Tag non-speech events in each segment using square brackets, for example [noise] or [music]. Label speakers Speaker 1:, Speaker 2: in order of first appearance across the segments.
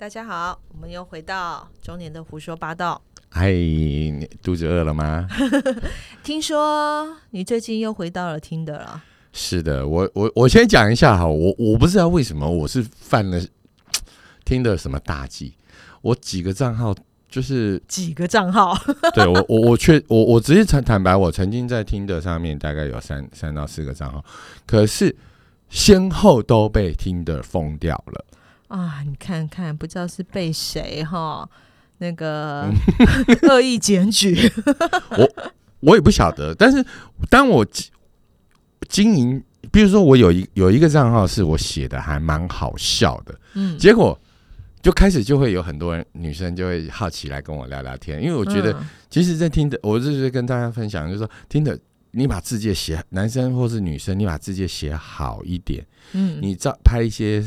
Speaker 1: 大家好，我们又回到中年的胡说八道。
Speaker 2: 嗨，你肚子饿了吗？[laughs]
Speaker 1: 听说你最近又回到了听的了，
Speaker 2: 是的，我我我先讲一下哈，我我不知道为什么我是犯了听的什么大忌，我几个账号就是
Speaker 1: 几个账号，[laughs]
Speaker 2: 对我我我确我我直接坦坦白，我曾经在听的上面大概有三三到四个账号，可是先后都被听的封掉了。
Speaker 1: 啊！你看看，不知道是被谁哈那个 [laughs] 恶意检举，[laughs]
Speaker 2: 我我也不晓得。但是当我经营，比如说我有一有一个账号是我写的还蛮好笑的，嗯，结果就开始就会有很多人女生就会好奇来跟我聊聊天，因为我觉得其实，在听的，我就是跟大家分享，就是说听的，你把字界写，男生或是女生，你把字界写好一点，嗯，你照拍一些。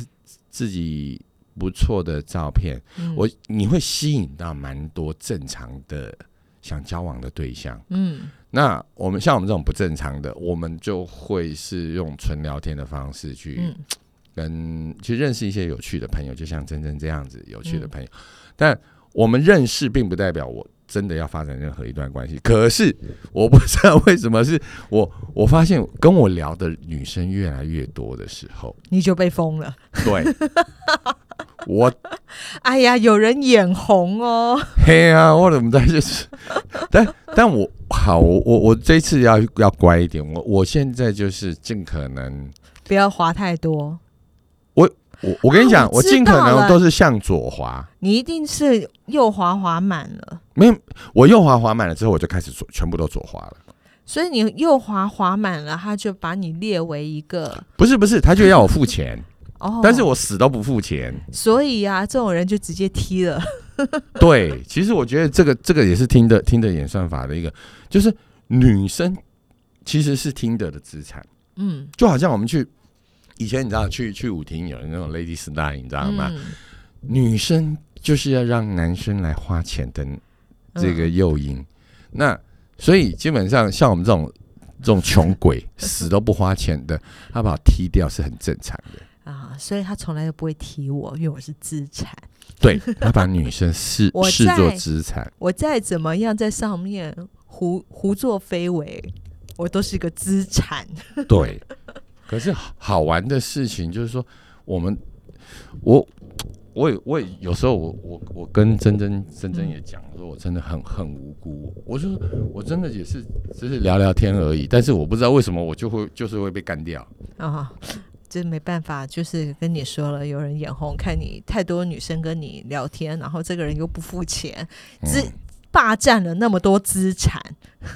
Speaker 2: 自己不错的照片，我你会吸引到蛮多正常的想交往的对象。嗯，那我们像我们这种不正常的，我们就会是用纯聊天的方式去跟去认识一些有趣的朋友，就像珍珍这样子有趣的朋友。但我们认识，并不代表我。真的要发展任何一段关系，可是我不知道为什么是我，我发现跟我聊的女生越来越多的时候，
Speaker 1: 你就被封了。
Speaker 2: 对，我，[laughs]
Speaker 1: 哎呀，有人眼红哦。
Speaker 2: 嘿啊，我怎么在就是？[laughs] 但但我好，我我我这次要要乖一点，我我现在就是尽可能
Speaker 1: 不要花太多。
Speaker 2: 我我跟你讲，我尽可能都是向左滑。
Speaker 1: 你一定是右滑滑满了。
Speaker 2: 没有，我右滑滑满了之后，我就开始左，全部都左滑了。
Speaker 1: 所以你右滑滑满了，他就把你列为一个。
Speaker 2: 不是不是，他就要我付钱。哦。但是我死都不付钱。
Speaker 1: 所以啊，这种人就直接踢了。[laughs] [laughs]
Speaker 2: 对，其实我觉得这个这个也是听的听的演算法的一个，就是女生其实是听的的资产。嗯。就好像我们去。以前你知道去去舞厅有那种 lady style，你知道吗？女生就是要让男生来花钱的这个诱因。那所以基本上像我们这种这种穷鬼，[laughs] 死都不花钱的，他把我踢掉是很正常的
Speaker 1: 啊。所以他从来都不会踢我，因为我是资产。
Speaker 2: 对他把女生视 [laughs] 视作资产。
Speaker 1: 我再怎么样在上面胡胡作非为，我都是一个资产。[laughs]
Speaker 2: 对。可是好玩的事情就是说，我们我我也我也有时候我我我跟珍珍珍珍也讲说，我真的很很无辜。我说我真的也是只是聊聊天而已，但是我不知道为什么我就会就是会被干掉
Speaker 1: 啊！这没办法，就是跟你说了，有人眼红，看你太多女生跟你聊天，然后这个人又不付钱，资。霸占了那么多资产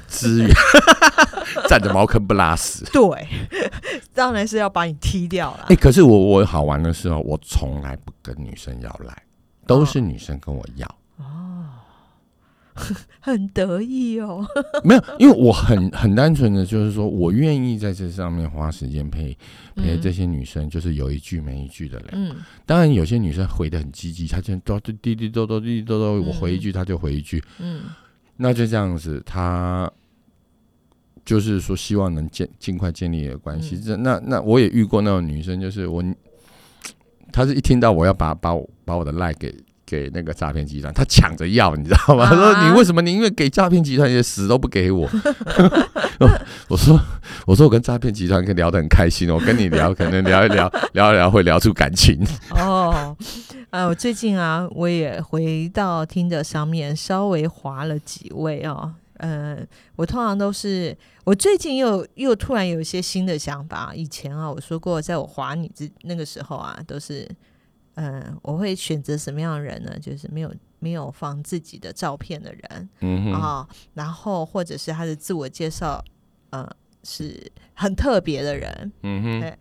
Speaker 2: 资源，[laughs] [laughs] 占着茅坑不拉屎。
Speaker 1: 对，[laughs] 当然是要把你踢掉了。
Speaker 2: 哎，可是我我好玩的时候，我从来不跟女生要来，都是女生跟我要。
Speaker 1: 哦 [laughs] 很得意哦，
Speaker 2: 没有，因为我很很单纯的就是说我愿意在这上面花时间陪陪这些女生，就是有一句没一句的聊。嗯，当然有些女生回的很积极，她就都滴滴嘟嘟滴滴嘟嘟，我回一句她就回一句。嗯，那就这样子，她就是说希望能建尽快建立一个关系。这那那我也遇过那种女生，就是我，[tsk] 她是一听到我要把把我把我的赖给。给那个诈骗集团，她抢着要，你知道吗？他说：“你为什么宁愿给诈骗集团，也死都不给我？” [laughs] 我说：“我说我跟诈骗集团可以聊得很开心，我跟你聊，可能聊一聊，聊一聊会聊出感情。”
Speaker 1: 哦，呃，我最近啊，我也回到听的上面稍微划了几位哦。呃，我通常都是，我最近又又突然有一些新的想法。以前啊，我说过，在我划你之那个时候啊，都是。嗯，我会选择什么样的人呢？就是没有没有放自己的照片的人，嗯啊，然后或者是他的自我介绍，呃，是很特别的人，嗯哼，对，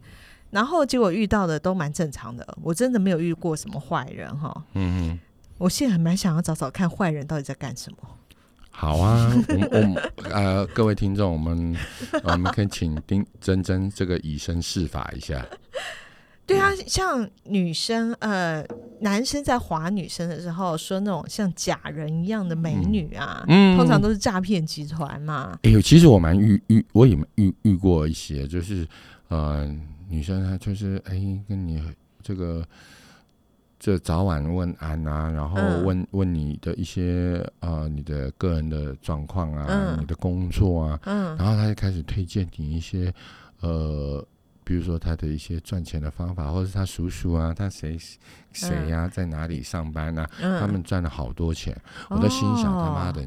Speaker 1: 然后结果遇到的都蛮正常的，我真的没有遇过什么坏人哈，嗯哼，我现在还蛮想要找找看坏人到底在干什么。
Speaker 2: 好啊，我我 [laughs] 呃，各位听众，我们我们可以请丁真真这个以身试法一下。
Speaker 1: 对啊，像女生呃，男生在划女生的时候，说那种像假人一样的美女啊，嗯通常都是诈骗集团嘛。
Speaker 2: 哎呦，其实我蛮遇遇，我也遇遇过一些，就是呃，女生她就是哎，跟你这个这早晚问安啊，然后
Speaker 1: 嗯。
Speaker 2: 问、问你的一些呃你的个人的状况啊，
Speaker 1: 嗯。
Speaker 2: 你的工作啊，
Speaker 1: 嗯。
Speaker 2: 然后他就开始推荐你一些呃，比如说他的一些赚钱的方法，或者是他叔叔啊，他谁谁呀、在哪里上班啊，
Speaker 1: 嗯，
Speaker 2: 他们赚了好多钱。我都心想，他妈
Speaker 1: 哦
Speaker 2: 的，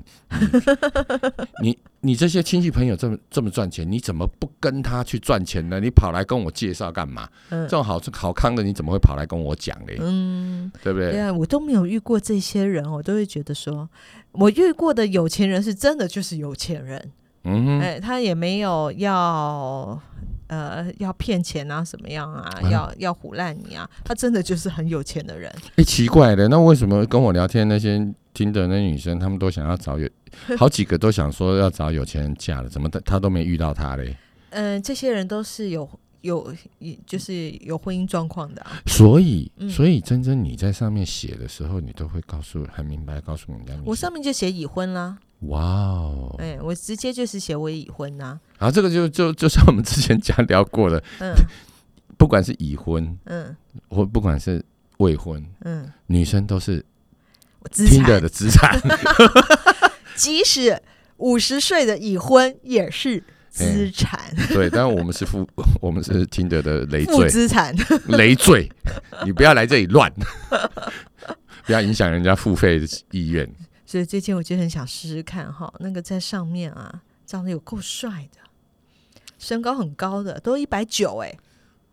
Speaker 2: 你你你这些亲戚朋友这么这么赚钱，你怎么不跟他去赚钱呢？你跑来跟我介绍干嘛？
Speaker 1: 嗯
Speaker 2: 这种好好康的，你怎么会跑来跟我讲嘞？
Speaker 1: 嗯，
Speaker 2: 对不对？
Speaker 1: 对啊，我都没有遇过这些人，我都会觉得说，我遇过的有钱人是真的就是有钱人，
Speaker 2: 嗯哼，
Speaker 1: 哎，他也没有要呃要骗钱啊，什么样啊，
Speaker 2: 啊
Speaker 1: 要要唬烂你啊，他真的就是很有钱的人。
Speaker 2: 哎，奇怪的，那为什么跟我聊天那些听的那女生，她们都想要找有好几个都想说要找有钱人嫁了，怎么她她都没遇到他嘞？
Speaker 1: 嗯、这些人都是有有就是有婚姻状况的、啊。
Speaker 2: 所以，
Speaker 1: 嗯
Speaker 2: 所以真真你在上面写的时候，你都会告诉很明白告诉人家，
Speaker 1: 我上面就写已婚啦，
Speaker 2: 哇哦，
Speaker 1: 哎、我直接就是写我已婚呐、
Speaker 2: 然后这个就就就像我们之前讲聊过的，
Speaker 1: 嗯。
Speaker 2: 不管是已婚
Speaker 1: 嗯。
Speaker 2: 或不管是未婚，
Speaker 1: 嗯，
Speaker 2: 女生都是
Speaker 1: 我资
Speaker 2: 听的资产。[laughs]
Speaker 1: 即使五十岁的已婚也是资产，
Speaker 2: 对，但我们是负，[laughs] 我们是听的的累
Speaker 1: 负
Speaker 2: 赘，
Speaker 1: 资产。
Speaker 2: 累赘，你不要来这里乱，[laughs] 不要影响人家付费的意愿。
Speaker 1: 所以最近我就很想试试看哈，那个在上面啊，长得有够帅的，身高很高的，都一百九哎，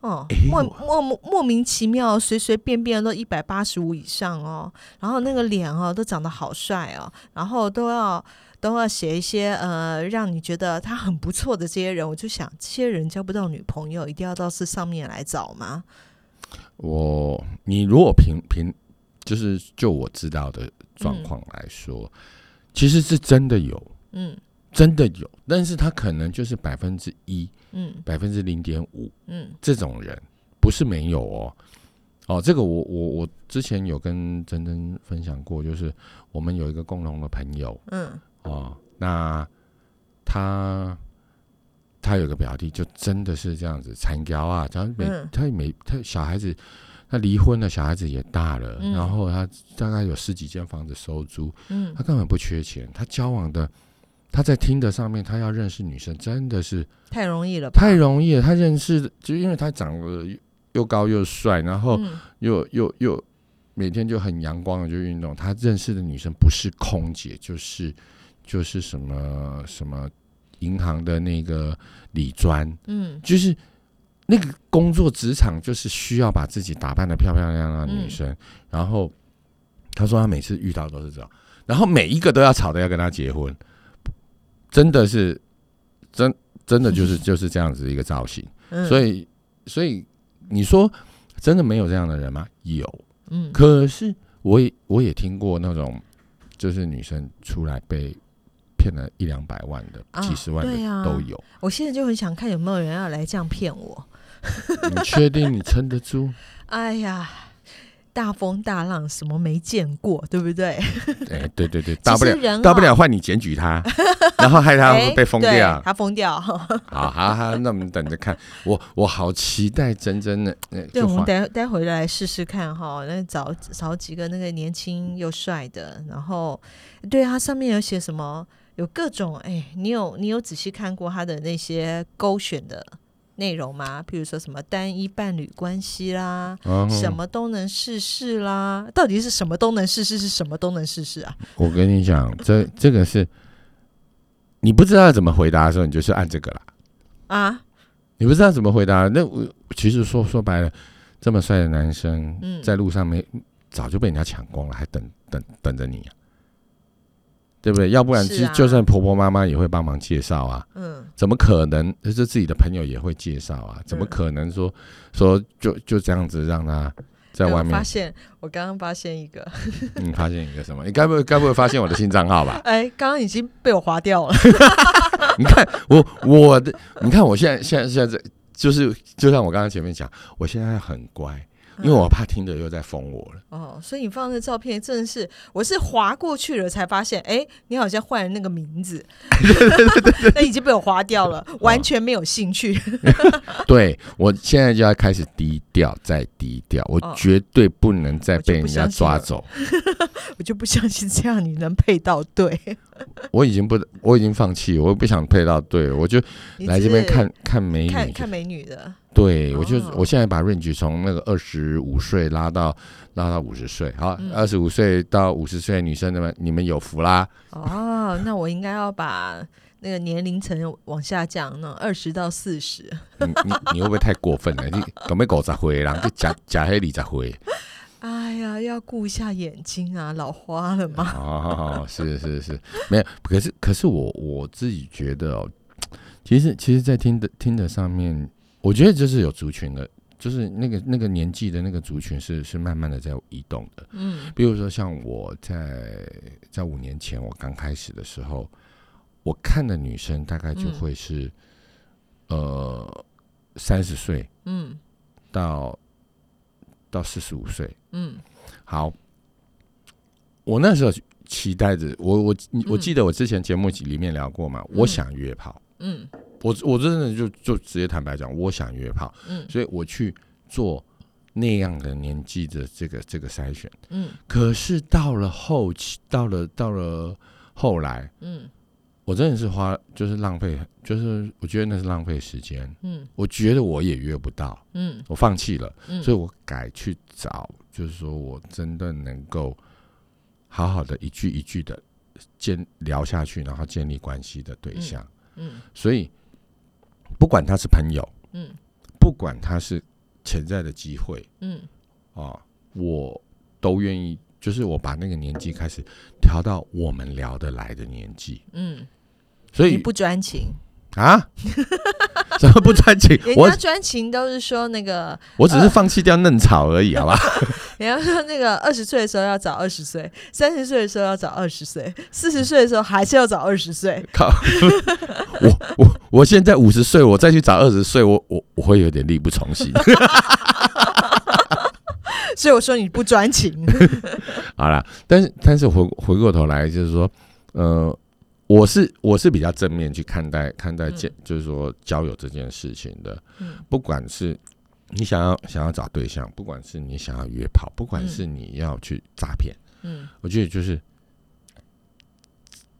Speaker 1: 哦，
Speaker 2: 哎
Speaker 1: 莫
Speaker 2: 呦
Speaker 1: 莫莫名其妙，随随便便都一百八十五以上哦，然后那个脸哦都长得好帅哦，然后都要都要写一些呃让你觉得他很不错的这些人，我就想这些人交不到女朋友，一定要到这上面来找吗？
Speaker 2: 我，你如果凭凭，就是就我知道的状况来说，其实是真的有，
Speaker 1: 嗯。
Speaker 2: 真的有，但是他可能就是百分之一、
Speaker 1: 嗯。
Speaker 2: 百分之零点五
Speaker 1: 嗯。
Speaker 2: 这种人，不是没有哦。哦，这个我我我之前有跟珍珍分享过，就是我们有一个共同的朋友
Speaker 1: 嗯。
Speaker 2: 哦，那他他有个表弟，就真的是这样子惨交啊，他每、
Speaker 1: 嗯。
Speaker 2: 他每他小孩子他离婚了，小孩子也大了，
Speaker 1: 嗯
Speaker 2: 然后他大概有十几间房子收租，
Speaker 1: 嗯
Speaker 2: 他根本不缺钱，他交往的他在听的上面，他要认识女生真的是
Speaker 1: 太容易了吧？
Speaker 2: 太容易了。他认识的就因为他长得又又高又帅，然后
Speaker 1: 嗯
Speaker 2: 又又又每天就很阳光的就运动。他认识的女生不是空姐，就是就是什么什么银行的那个理专，
Speaker 1: 嗯
Speaker 2: 就是那个工作职场就是需要把自己打扮的漂漂亮亮的女生。然后他说他每次遇到都是这样，然后每一个都要吵着要跟他结婚，真的是真真的就是 [laughs] 就是这样子一个造型。
Speaker 1: 嗯，
Speaker 2: 所以所以你说真的没有这样的人吗？有，
Speaker 1: 嗯
Speaker 2: 可是我也我也听过那种，就是女生出来被骗了一两百万的、
Speaker 1: 啊
Speaker 2: 几十万的都有。
Speaker 1: 我现在就很想看有没有人要来这样骗我。
Speaker 2: 你确定你撑得住？[laughs]
Speaker 1: 哎呀，大风大浪什么没见过，对不对？[laughs]
Speaker 2: 哎，对对对，[laughs] 大不了大不了换你检举他，然后害他
Speaker 1: 哎
Speaker 2: 被封
Speaker 1: 对
Speaker 2: 掉。
Speaker 1: 他封掉。
Speaker 2: 好好好，那我们等着看。我我好期待真真的，呃
Speaker 1: 对，我们待待会来试试看哈，那找找几个那个年轻又帅的，然后对啊上面有写什么，有各种哎，你有你有仔细看过他的那些勾选的内容吗？譬如说什么单一伴侣关系啦，
Speaker 2: 嗯
Speaker 1: 什么都能试试啦，到底是什么都能试试，是什么都能试试啊？
Speaker 2: 我跟你讲，这这个是你不知道怎么回答的时候，你就是按这个啦。
Speaker 1: 啊，
Speaker 2: 你不知道怎么回答，那我其实说说白了，这么帅的男生，
Speaker 1: 嗯
Speaker 2: 在路上没早就被人家抢光了，还等等等着你啊，对不对？要不然就就算婆婆妈妈也会帮忙介绍啊，
Speaker 1: 嗯
Speaker 2: 怎么可能？就是自己的朋友也会介绍啊，怎么
Speaker 1: 嗯
Speaker 2: 可能说说就就这样子让他在外面
Speaker 1: 发？现，我刚刚发现一个，
Speaker 2: 你 [laughs] 发现一个什么？你该不会该不会发现我的新账号吧？[laughs]
Speaker 1: 哎，刚刚已经被我划掉了。[laughs]
Speaker 2: 你看我我的，你看我现在现在现在在，就是就像我刚刚前面讲，我现在很乖，因为我怕听的又在封我了。
Speaker 1: 哦，所以你放的照片真的是，我是划过去了才发现，哎，你好像换了那个名字，[laughs] 那已经被我划掉了，完全没有兴趣。[laughs]
Speaker 2: 对我现在就要开始低调，再低调，我绝对不能再被人家抓走。[laughs]
Speaker 1: 我就不相信这样你能配到对。
Speaker 2: 我已经不，我已经放弃，我不想配到对了，我就来这边看看美女，
Speaker 1: 看美女的。
Speaker 2: 对，我就我现在把 range 从那个二十五岁拉到拉到五十岁，好，二十五岁到五十岁女生们，你们有福啦。
Speaker 1: 哦，那我应该要把那个年龄层往下降，那二十到四十。
Speaker 2: 你你你会不会太过分了？你准备狗杂灰，然后就假假黑里杂灰。[laughs]
Speaker 1: 哎呀，要顾一下眼睛啊，老花了嘛。
Speaker 2: 哦，是是是，没有。可是可是我我自己觉得哦，其实其实，在听的听的上面。我觉得就是有族群的，就是那个那个年纪的那个族群是是慢慢的在移动的。嗯，比如说像我在在五年前我刚开始的时候，我看的女生大概就会是呃三十岁，嗯，到到四十五岁，嗯，好，我那时候期待着，我我我记得我之前节目里面聊过嘛，我想约炮，嗯。我我真的就就直接坦白讲，我想约炮，嗯，所以我去做那样的年纪的这个这个筛选，嗯，可是到了后期，到了到了后来，嗯，我真的是花就是浪费，就是我觉得那是浪费时间，嗯，我觉得我也约不到，嗯，我放弃了，嗯，所以我改去找，就是说我真的能够好好的一句一句的建聊下去，然后建立关系的对象，嗯，所以。不管他是朋友，嗯，不管他是潜在的机会，嗯，啊，我都愿意，就是我把那个年纪开始调到我们聊得来的年纪，嗯，所以
Speaker 1: 不专情
Speaker 2: 啊？[laughs] 怎么不专情？
Speaker 1: 人家专情都是说那个，
Speaker 2: 我只是放弃掉嫩草而已，好吧？[laughs]
Speaker 1: 人家说那个二十岁的时候要找二十岁，三十岁的时候要找二十岁，四十岁的时候还是要找二十岁。
Speaker 2: 靠！我我我现在五十岁，我再去找二十岁，我我我会有点力不从心。[laughs]
Speaker 1: 所以我说你不专情。
Speaker 2: 好了，但是但是回回过头来就是说，呃。我是我是比较正面去看待看待这，就是说交友这件事情的。嗯，不管是你想要想要找对象，不管是你想要约炮，不管是你要去诈骗，嗯，我觉得就是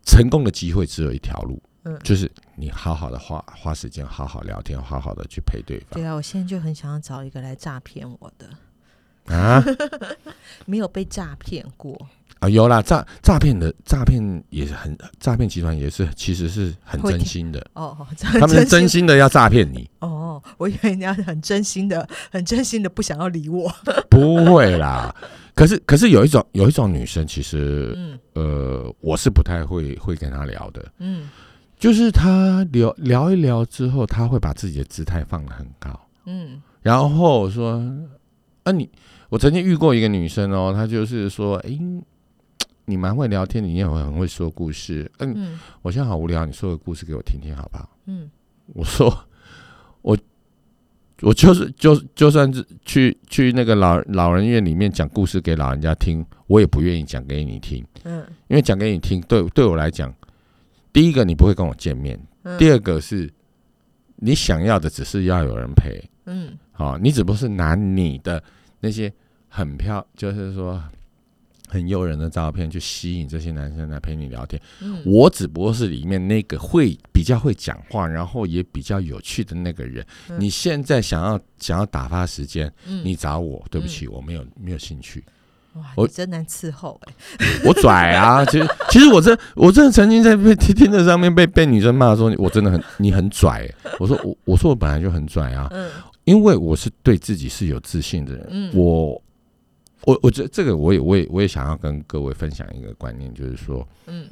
Speaker 2: 成功的机会只有一条路，嗯，就是你好好的花花时间，好好聊天，好好的去陪对方。
Speaker 1: 对啊，我现在就很想要找一个来诈骗我的啊，[laughs] 没有被诈骗过。
Speaker 2: 啊，有啦，诈诈骗的诈骗也是很诈骗集团也是其实是很真心的。哦，[laughs] 他们是真心的要诈骗你
Speaker 1: 哦，我以为人家很真心的很真心的不想要理我，
Speaker 2: 不会啦，可是可是有一种有一种女生其实嗯呃我是不太会会跟她聊的嗯，就是她聊聊一聊之后，她会把自己的姿态放得很高嗯，然后说啊你我曾经遇过一个女生哦，她就是说哎。你蛮会聊天，你也会很会说故事。嗯，我现在好无聊，你说个故事给我听听好不好？嗯，我说我我就是就就算是去去那个老老人院里面讲故事给老人家听，我也不愿意讲给你听。嗯，因为讲给你听，对对我来讲，第一个你不会跟我见面，第二个是你想要的只是要有人陪。嗯，好，你只不过是拿你的那些很漂，就是说。很诱人的照片去吸引这些男生来陪你聊天。嗯，我只不过是里面那个会比较会讲话，然后也比较有趣的那个人。你现在想要想要打发时间，你找我，对不起，我没有没有兴趣。
Speaker 1: 哇，我真难伺候哎！[laughs]
Speaker 2: 我拽啊，其实其实我真我真的曾经在被听听的上面被被女生骂说我真的很你很拽。我说我我说我本来就很拽啊，嗯，因为我是对自己是有自信的人，嗯，我。我我觉得这个我也我也我也想要跟各位分享一个观念，就是说，嗯，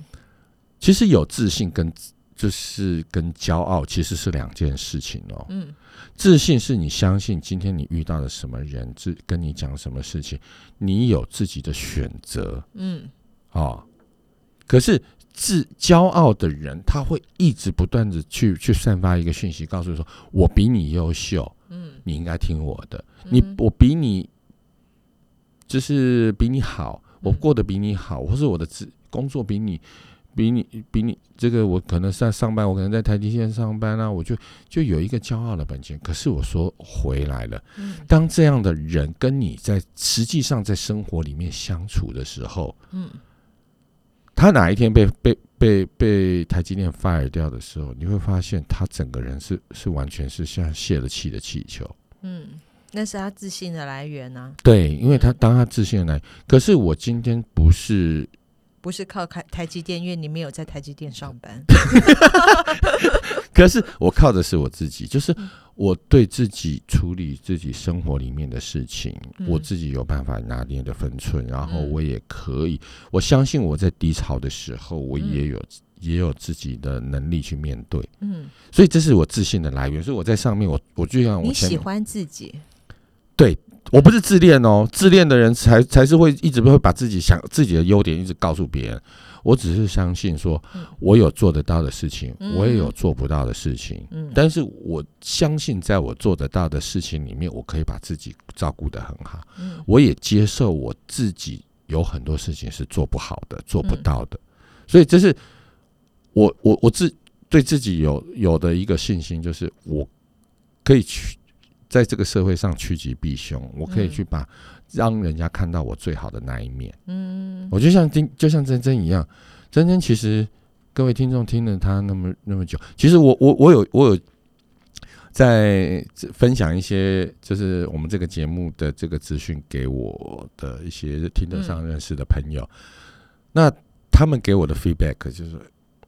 Speaker 2: 其实有自信跟就是跟骄傲其实是两件事情哦。嗯，自信是你相信今天你遇到了什么人，自跟你讲什么事情，你有自己的选择。嗯，哦，可是自骄傲的人，他会一直不断的去去散发一个讯息，告诉说我比你优秀，嗯，你应该听我的，你我比你。就是比你好，我过得比你好，或是我的职工作比你。比你比你这个，我可能在上班，我可能在台积电上班啊，我就就有一个骄傲的本钱。可是我说回来了，当这样的人跟你在实际上在生活里面相处的时候，嗯，他哪一天被被被被台积电 fire 掉的时候，你会发现他整个人是是完全是像泄了气的气球。
Speaker 1: 嗯，那是他自信的来源啊。
Speaker 2: 对，因为他当他自信的来源，可是我今天不是。
Speaker 1: 不是靠台台积电，因为你没有在台积电上班。
Speaker 2: 可是我靠的是我自己，就是我对自己处理自己生活里面的事情，我自己有办法拿捏的分寸，然后我也可以，我相信我在低潮的时候，我也有也有自己的能力去面对。嗯，所以这是我自信的来源。所以我在上面，我我就像我
Speaker 1: 喜欢自己，
Speaker 2: 对。我不是自恋哦，自恋的人才才是会一直会把自己想自己的优点一直告诉别人。我只是相信说，我有做得到的事情，我也有做不到的事情。嗯，但是我相信，在我做得到的事情里面，我可以把自己照顾得很好。嗯，我也接受我自己有很多事情是做不好的、做不到的。所以，这是我我我自对自己有有的一个信心，就是我可以去。在这个社会上趋吉避凶，我可以去把让人家看到我最好的那一面。嗯，我就像今就像珍珍一样，珍珍其实各位听众听了他那么那么久，其实我我我有我有在分享一些就是我们这个节目的这个资讯给我的一些听得上认识的朋友，那他们给我的 feedback 就是，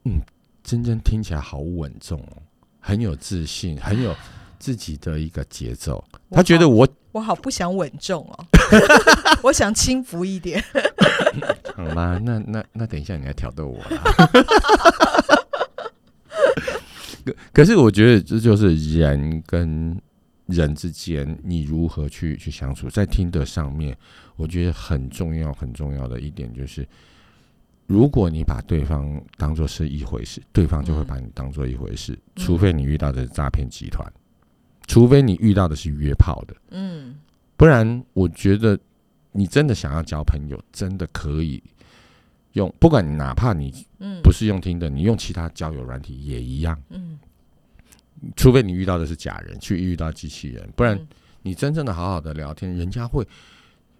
Speaker 2: 嗯，珍珍听起来好稳重哦，很有自信，很有。自己的一个节奏，他觉得我
Speaker 1: 我好不想稳重哦，[laughs] 我想轻浮一点。
Speaker 2: 好啦，那那那等一下你来挑逗我啦。[laughs] 可可是我觉得这就是人跟人之间，你如何去去相处，在听的上面，我觉得很重要很重要的一点就是，如果你把对方当做是一回事，对方就会把你当做一回事，除非你遇到的是诈骗集团。除非你遇到的是约炮的，嗯，不然我觉得你真的想要交朋友，真的可以用，不管你哪怕你不是用听的，你用其他交友软体也一样，嗯，除非你遇到的是假人，去遇到机器人，不然你真正的好好的聊天，人家会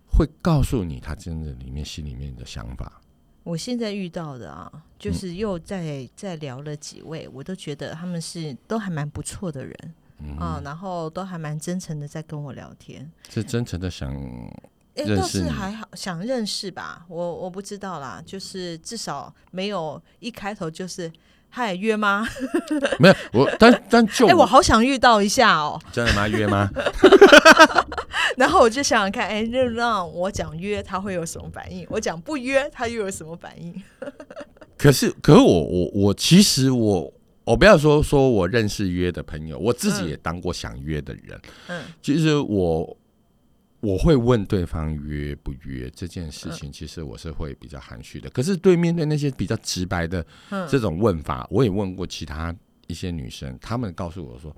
Speaker 2: 会告诉你他真的里面心里面的想法。
Speaker 1: 我现在遇到的啊，就是又在在聊了几位，我都觉得他们是都还蛮不错的人。啊，然后都还蛮真诚的在跟我聊天，
Speaker 2: 是真诚的想
Speaker 1: 认识，是还好想认识吧？我我不知道啦，就是至少没有一开头就是嗨约吗？[laughs]
Speaker 2: 没有，我但但就
Speaker 1: 哎，我好想遇到一下哦，
Speaker 2: 真的吗？约吗？[laughs]
Speaker 1: 然后我就想想看，哎，就让我讲约，他会有什么反应？我讲不约，他又有什么反应？[laughs]
Speaker 2: 可是，可是我我我其实我。我不要说说我认识约的朋友，我自己也当过想约的人。嗯，其实我我会问对方约不约这件事情，其实我是会比较含蓄的。可是对面对那些比较直白的这种问法，我也问过其他一些女生，她们告诉我说，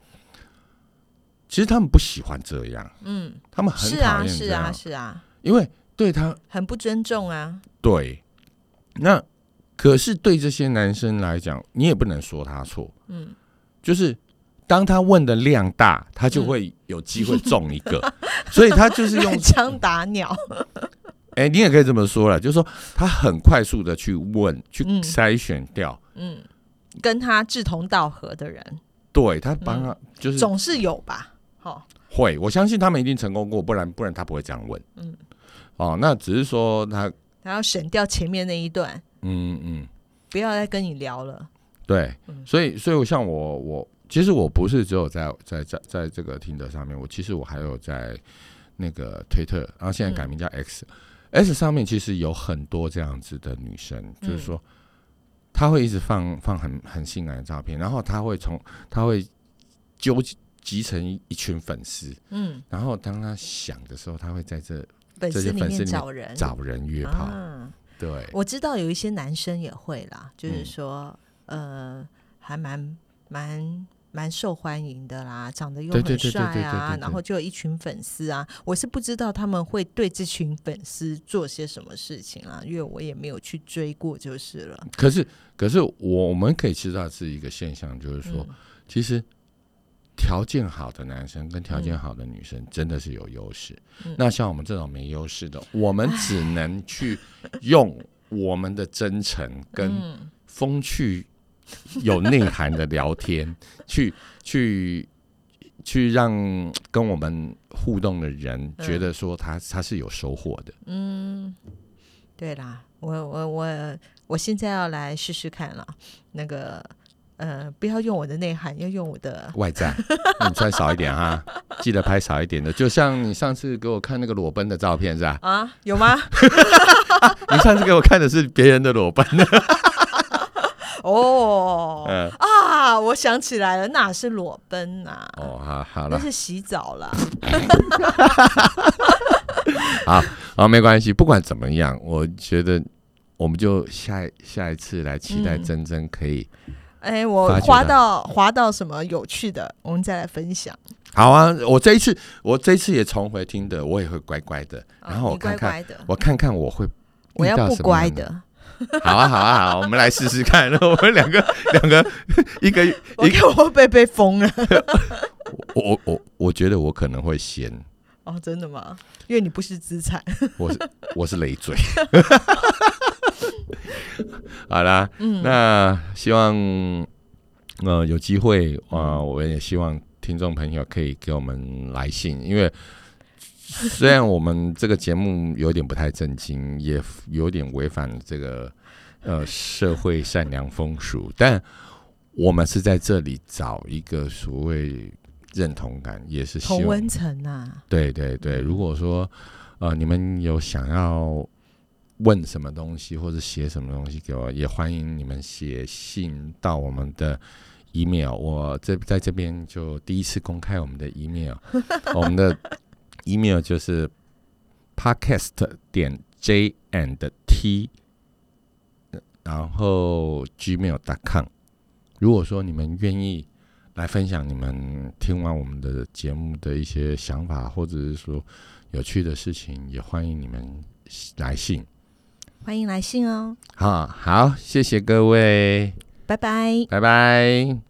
Speaker 2: 其实他们不喜欢这样。嗯，他们很讨厌
Speaker 1: 是啊，是啊，
Speaker 2: 因为对他
Speaker 1: 很不尊重啊。
Speaker 2: 对，那。可是对这些男生来讲，你也不能说他错。嗯，就是当他问的量大，他就会有机会中一个，[laughs] 所以他就是用
Speaker 1: 枪打鸟。[laughs]
Speaker 2: 哎，你也可以这么说了，就是说他很快速的去问，去筛选掉，嗯，
Speaker 1: 跟他志同道合的人。
Speaker 2: 对他帮他就是
Speaker 1: 总是有吧？好，
Speaker 2: 会，我相信他们一定成功过，不然不然他不会这样问。嗯，哦，那只是说他
Speaker 1: 他要省掉前面那一段。嗯嗯，不要再跟你聊了。
Speaker 2: 对，所以所以像我我其实我不是只有在在在在这个听的上面，我其实我还有在那个推特，然后现在改名叫 X，X 上面其实有很多这样子的女生，就是说她会一直放放很很性感的照片，然后她会从她会纠集成一群粉丝，嗯，然后当她想的时候，她会在这
Speaker 1: 这些粉丝里面找人。
Speaker 2: 找人约炮。对，
Speaker 1: 我知道有一些男生也会啦，就是说，呃，还蛮蛮蛮受欢迎的啦，长得又很帅啊，然后就有一群粉丝啊。我是不知道他们会对这群粉丝做些什么事情啊，因为我也没有去追过，就是了。
Speaker 2: 可是可是我们可以知道是一个现象，就是说，
Speaker 1: 嗯
Speaker 2: 其实条件好的男生跟条件好的女生真的是有优势。
Speaker 1: 嗯
Speaker 2: 那像我们这种没优势的，我们只能去用我们的真诚跟
Speaker 1: 嗯
Speaker 2: 风趣、有内涵的聊天，[laughs] 去去去让跟我们互动的人
Speaker 1: 嗯
Speaker 2: 觉得说他他是有收获的。
Speaker 1: 嗯，对啦，我我我我现在要来试试看了，那个呃，不要用我的内涵，要用我的
Speaker 2: 外在，[laughs] 你穿少一点哈，记得拍少一点的。就像你上次给我看那个裸奔的照片是吧？
Speaker 1: 啊，有吗？[laughs]
Speaker 2: 你上次给我看的是别人的裸奔，[laughs]
Speaker 1: 哦、
Speaker 2: 嗯，
Speaker 1: 啊，我想起来了，那是裸奔呐、
Speaker 2: 哦，好，好了，
Speaker 1: 那是洗澡了。
Speaker 2: 好，好，没关系，不管怎么样，我觉得我们就下下一次来期待
Speaker 1: 嗯
Speaker 2: 珍珍可以。
Speaker 1: 哎，我滑
Speaker 2: 到
Speaker 1: 到滑到什么有趣的，我们再来分享。
Speaker 2: 好啊，我这一次我这一次也重回听的，我也会乖乖的，
Speaker 1: 啊
Speaker 2: 然后我
Speaker 1: 乖
Speaker 2: 看看，
Speaker 1: 乖的，
Speaker 2: 我看看我会
Speaker 1: 我要不乖的。
Speaker 2: 好啊，好啊，好，我们来试试看。[laughs] 我们两个两个 [laughs] 一个
Speaker 1: 我
Speaker 2: 一个，
Speaker 1: 会不会被封了。[laughs]
Speaker 2: 我我我我觉得我可能会先，
Speaker 1: 哦，真的吗？因为你不是资产。
Speaker 2: 我是我是累赘。好啦，
Speaker 1: 嗯，
Speaker 2: 那希望呃有机会啊、呃我也希望听众朋友可以给我们来信，因为虽然我们这个节目有点不太正经，也有点违反这个呃社会善良风俗，但我们是在这里找一个所谓认同感，也是
Speaker 1: 同温层啊，
Speaker 2: 对对对，如果说呃你们有想要问什么东西或者写什么东西给我，也欢迎你们写信到我们的 email。我这在这边就第一次公开我们的 email，[laughs] 我们的 email 就是 podcast 点 j and t，然后 gmail.com。如果说你们愿意来分享你们听完我们的节目的一些想法，或者是说有趣的事情，也欢迎你们来信。
Speaker 1: 欢迎来信哦，
Speaker 2: 好好，谢谢各位，
Speaker 1: 拜拜。
Speaker 2: 拜拜。